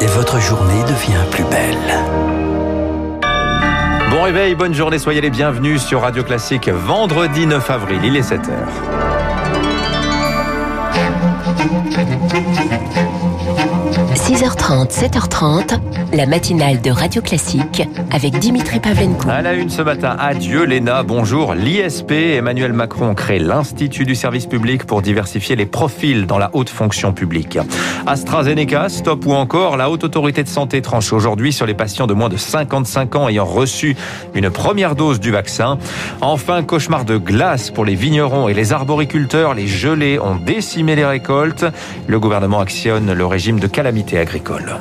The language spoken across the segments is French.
et votre journée devient plus belle. Bon réveil, bonne journée, soyez les bienvenus sur Radio Classique vendredi 9 avril, il est 7h. 6h30, 7h30, la matinale de Radio Classique avec Dimitri Pavlenko. À la une ce matin, adieu Léna, bonjour. L'ISP, Emmanuel Macron crée l'Institut du service public pour diversifier les profils dans la haute fonction publique. AstraZeneca, stop ou encore, la haute autorité de santé tranche aujourd'hui sur les patients de moins de 55 ans ayant reçu une première dose du vaccin. Enfin, cauchemar de glace pour les vignerons et les arboriculteurs. Les gelées ont décimé les récoltes. Le gouvernement actionne le régime de calamité agricole.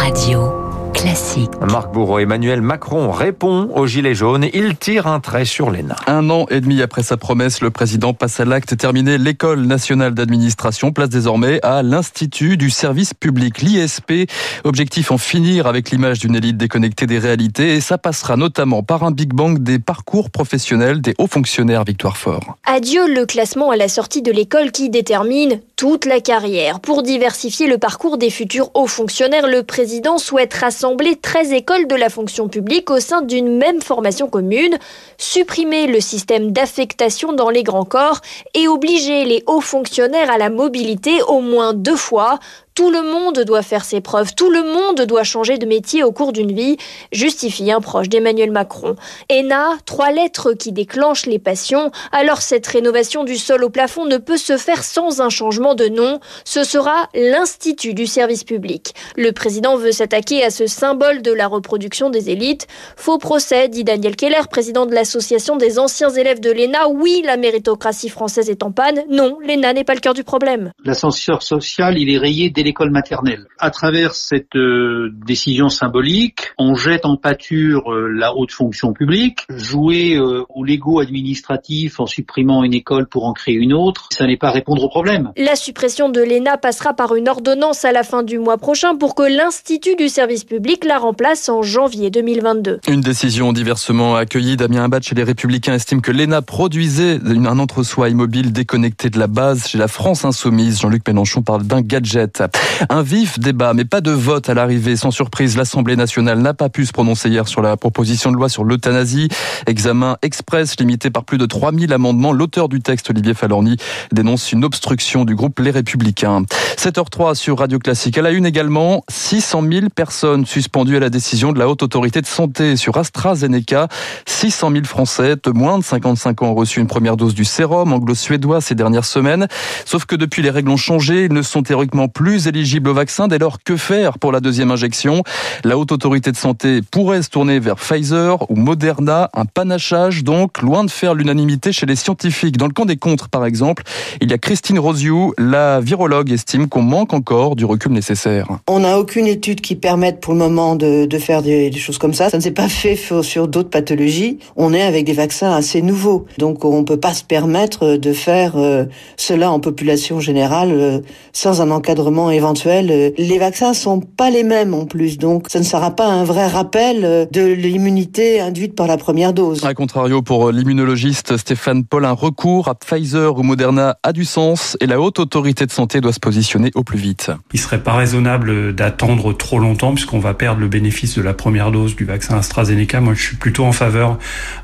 Radio classique. Marc Bourreau, Emmanuel Macron répond aux Gilets jaunes. Il tire un trait sur l'ENA. Un an et demi après sa promesse, le président passe à l'acte terminé l'école nationale d'administration, place désormais à l'Institut du service public, l'ISP. Objectif en finir avec l'image d'une élite déconnectée des réalités et ça passera notamment par un Big Bang des parcours professionnels des hauts fonctionnaires Victoire Fort. Adieu le classement à la sortie de l'école qui détermine toute la carrière. Pour diversifier le parcours des futurs hauts fonctionnaires, le président souhaite rassembler 13 écoles de la fonction publique au sein d'une même formation commune, supprimer le système d'affectation dans les grands corps et obliger les hauts fonctionnaires à la mobilité au moins deux fois tout le monde doit faire ses preuves, tout le monde doit changer de métier au cours d'une vie, justifie un proche d'Emmanuel Macron. ENA, trois lettres qui déclenchent les passions, alors cette rénovation du sol au plafond ne peut se faire sans un changement de nom, ce sera l'Institut du service public. Le président veut s'attaquer à ce symbole de la reproduction des élites. Faux procès, dit Daniel Keller, président de l'association des anciens élèves de l'ENA. Oui, la méritocratie française est en panne. Non, l'ENA n'est pas le cœur du problème. L'ascenseur social, il est rayé dès l'école maternelle. À travers cette euh, décision symbolique, on jette en pâture euh, la haute fonction publique. Jouer euh, au Lego administratif en supprimant une école pour en créer une autre, ça n'est pas répondre au problème. La suppression de l'ENA passera par une ordonnance à la fin du mois prochain pour que l'Institut du service public la remplace en janvier 2022. Une décision diversement accueillie. Damien Abad chez les Républicains estime que l'ENA produisait un entre-soi immobile déconnecté de la base chez la France insoumise. Jean-Luc Mélenchon parle d'un gadget. Un vif débat, mais pas de vote à l'arrivée. Sans surprise, l'Assemblée nationale n'a pas pu se prononcer hier sur la proposition de loi sur l'euthanasie. Examen express limité par plus de 3000 amendements. L'auteur du texte, Olivier Falorni, dénonce une obstruction du groupe Les Républicains. 7h03 sur Radio Classique. À la une également, 600 000 personnes suspendues à la décision de la Haute Autorité de Santé sur AstraZeneca. 600 000 Français de moins de 55 ans ont reçu une première dose du sérum anglo-suédois ces dernières semaines. Sauf que depuis, les règles ont changé. Ils ne sont théoriquement plus éligibles au vaccin. Dès lors, que faire pour la deuxième injection? La Haute Autorité de Santé pourrait se tourner vers Pfizer ou Moderna. Un panachage, donc, loin de faire l'unanimité chez les scientifiques. Dans le camp des contres, par exemple, il y a Christine Rosiou, la virologue, estime qu'on manque encore du recul nécessaire. On n'a aucune étude qui permette pour le moment de, faire des, des, choses comme ça. Ça ne s'est pas fait sur d'autres pathologies. On est avec des vaccins assez nouveaux. Donc on ne peut pas se permettre de faire euh, cela en population générale euh, sans un encadrement éventuel. Euh, les vaccins sont pas les mêmes en plus. Donc ça ne sera pas un vrai rappel euh, de l'immunité induite par la première dose. A contrario, pour l'immunologiste Stéphane Paul, un recours à Pfizer ou Moderna a du sens et la haute autorité de santé doit se positionner au plus vite. Il serait pas raisonnable d'attendre trop longtemps puisqu'on va perdre le bénéfice de la première dose du vaccin AstraZeneca. Moi, je suis plutôt en faveur,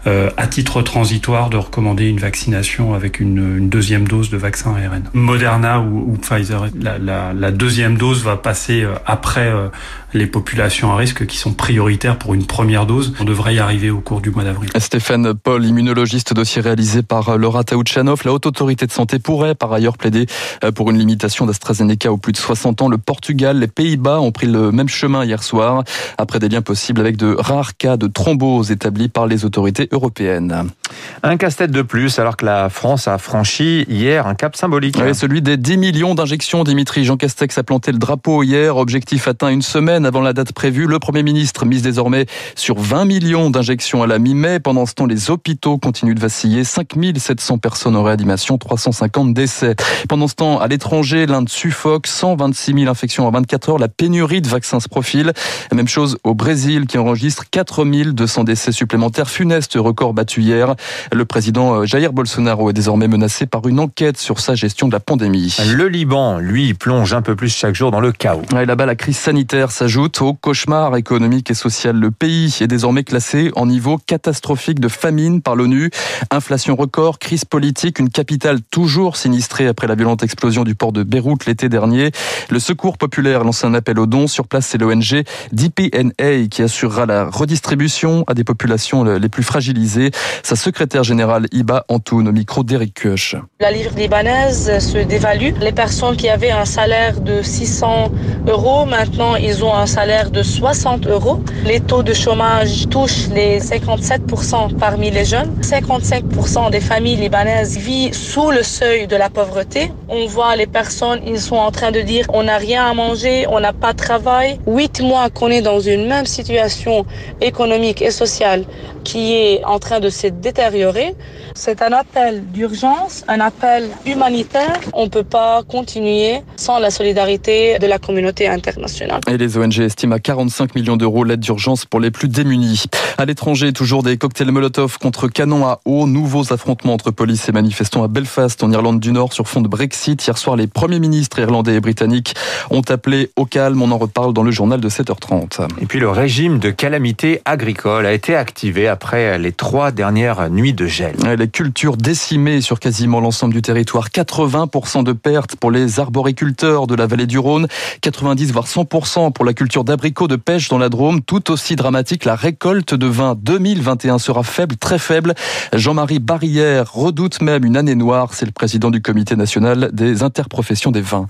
euh, à titre transitoire, de recommander une vaccination avec une, une deuxième dose de vaccin ARN. Moderna ou, ou Pfizer. La, la, la, deuxième dose va passer euh, après euh, les populations à risque qui sont prioritaires pour une première dose. On devrait y arriver au cours du mois d'avril. Stéphane Paul, immunologiste, dossier réalisé par Laura Taouchanov. La haute autorité de santé pourrait par ailleurs plaider pour une limitation d'AstraZeneca aux plus de 60 ans. Le Portugal, les Pays-Bas ont pris le même chemin hier soir, après des liens possibles avec de rares cas de thrombose établis par les autorités européennes. Un casse-tête de plus, alors que la France a franchi hier un cap symbolique. Oui, celui des 10 millions d'injections. Dimitri Jean Castex a planté le drapeau hier. Objectif atteint une semaine avant la date prévue. Le Premier ministre mise désormais sur 20 millions d'injections à la mi-mai. Pendant ce temps, les hôpitaux continuent de vaciller. 5700 personnes en réanimation, 350 décès. Pendant ce temps, à l'étranger, l'Inde suffoque. 126 000 infections en 24 heures. La pénurie de vaccins se profile. Même chose au Brésil qui enregistre 4200 décès supplémentaires. Funeste record battu hier. Le président euh, Jair Bolsonaro est désormais menacé par une enquête sur sa gestion de la pandémie. Le Liban, lui, plonge un peu plus chaque jour dans le chaos. Là-bas, la crise sanitaire s'ajoute au cauchemar économique et social. Le pays est désormais classé en niveau catastrophique de famine par l'ONU. Inflation record, crise politique, une capitale toujours sinistrée après la violente explosion du port de Beyrouth l'été dernier. Le Secours populaire lance un appel aux dons. Sur place, c'est l'ONG DPNA qui assurera la redistribution à des populations les plus fragilisées. Sa secrétaire générale Iba Antoun au micro d'Eric Koch. La livre libanaise se dévalue. Les personnes qui avaient un salaire de 600 euros, maintenant ils ont un salaire de 60 euros. Les taux de chômage touchent les 57% parmi les jeunes. 55% des familles libanaises vivent sous le seuil de la pauvreté. On voit les personnes, ils sont en train de dire on n'a rien à manger, on n'a pas de travail. Huit mois qu'on est dans une même situation économique et sociale qui est en train de se détériorer. C'est un appel d'urgence, un appel humanitaire. On ne peut pas continuer sans la solidarité de la communauté internationale. Et les ONG estiment à 45 millions d'euros l'aide d'urgence pour les plus démunis. À l'étranger, toujours des cocktails Molotov contre canon à eau. Nouveaux affrontements entre police et manifestants à Belfast, en Irlande du Nord, sur fond de Brexit. Hier soir, les premiers ministres irlandais et britanniques ont appelé au calme. On en reparle dans le journal de 7h30. Et puis le régime de calamité agricole a été activé après les trois dernières nuits de gel. Les cultures décimées sur quasiment l'ensemble du territoire. 80% de pertes pour les arboriculteurs de la vallée du Rhône. 90 voire 100% pour la culture d'abricots de pêche dans la Drôme. Tout aussi dramatique, la récolte de vin 2021 sera faible, très faible. Jean-Marie Barrière redoute même une année noire. C'est le président du comité national des interprofessions des vins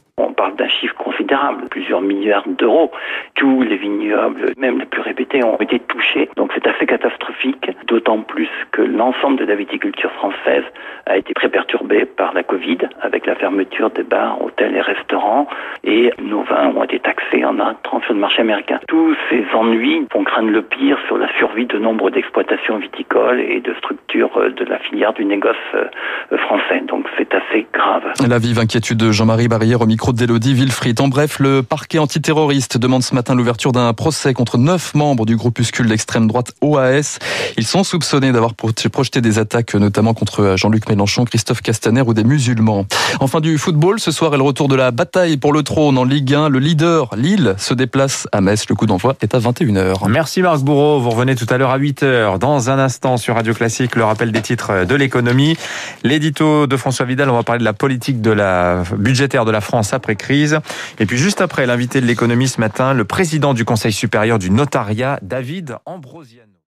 plusieurs milliards d'euros. Tous les vignobles, même les plus répétés, ont été touchés. Donc c'est assez catastrophique, d'autant plus que l'ensemble de la viticulture française a été très perturbé par la Covid, avec la fermeture des bars, hôtels et restaurants, et nos vins ont été taxés en entrant sur le marché américain. Tous ces ennuis font craindre le pire sur la survie de nombre d'exploitations viticoles et de structures de la filière du négoce euh, français. Donc c'est assez grave. La vive inquiétude de Jean-Marie Barrière au micro d'Elodie Villefrit. Bref, le parquet antiterroriste demande ce matin l'ouverture d'un procès contre neuf membres du groupuscule d'extrême droite OAS. Ils sont soupçonnés d'avoir projeté des attaques, notamment contre Jean-Luc Mélenchon, Christophe Castaner ou des musulmans. Enfin du football, ce soir est le retour de la bataille pour le trône en Ligue 1. Le leader, Lille, se déplace à Metz. Le coup d'envoi est à 21h. Merci Marc Bourreau. Vous revenez tout à l'heure à 8h. Dans un instant sur Radio Classique, le rappel des titres de l'économie. L'édito de François Vidal, on va parler de la politique de la budgétaire de la France après crise. Et puis juste après l'invité de l'économie ce matin, le président du Conseil supérieur du notariat, David Ambrosian.